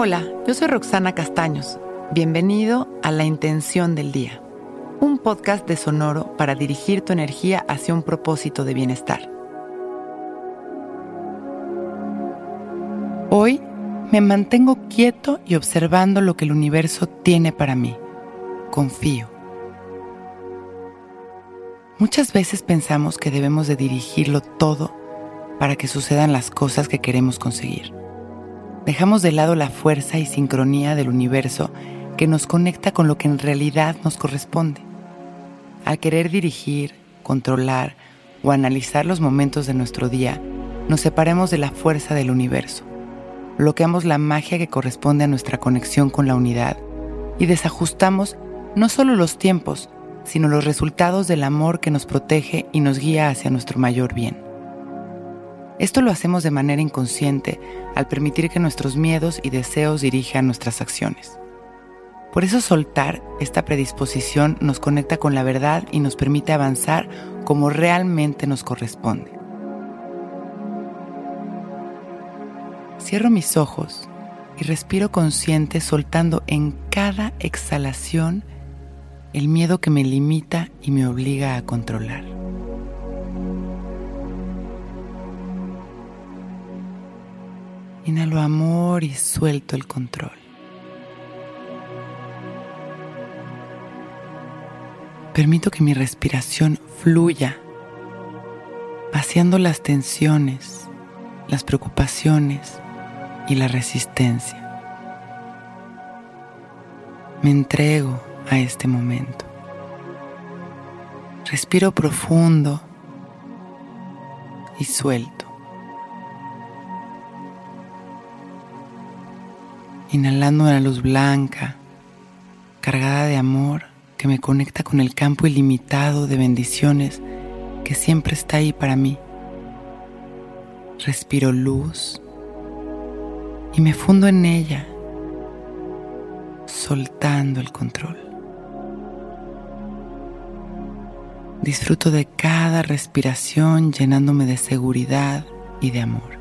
Hola, yo soy Roxana Castaños. Bienvenido a La Intención del Día, un podcast de Sonoro para dirigir tu energía hacia un propósito de bienestar. Hoy me mantengo quieto y observando lo que el universo tiene para mí. Confío. Muchas veces pensamos que debemos de dirigirlo todo para que sucedan las cosas que queremos conseguir. Dejamos de lado la fuerza y sincronía del universo que nos conecta con lo que en realidad nos corresponde. Al querer dirigir, controlar o analizar los momentos de nuestro día, nos separemos de la fuerza del universo, bloqueamos la magia que corresponde a nuestra conexión con la unidad y desajustamos no solo los tiempos, sino los resultados del amor que nos protege y nos guía hacia nuestro mayor bien. Esto lo hacemos de manera inconsciente al permitir que nuestros miedos y deseos dirijan nuestras acciones. Por eso soltar esta predisposición nos conecta con la verdad y nos permite avanzar como realmente nos corresponde. Cierro mis ojos y respiro consciente soltando en cada exhalación el miedo que me limita y me obliga a controlar. Inhalo amor y suelto el control. Permito que mi respiración fluya, vaciando las tensiones, las preocupaciones y la resistencia. Me entrego a este momento. Respiro profundo y suelto. Inhalando una luz blanca, cargada de amor que me conecta con el campo ilimitado de bendiciones que siempre está ahí para mí. Respiro luz y me fundo en ella, soltando el control. Disfruto de cada respiración llenándome de seguridad y de amor.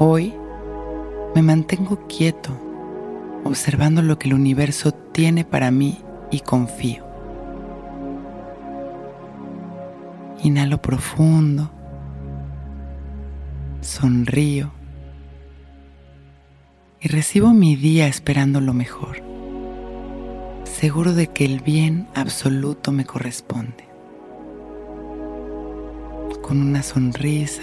Hoy me mantengo quieto, observando lo que el universo tiene para mí y confío. Inhalo profundo, sonrío y recibo mi día esperando lo mejor, seguro de que el bien absoluto me corresponde. Con una sonrisa,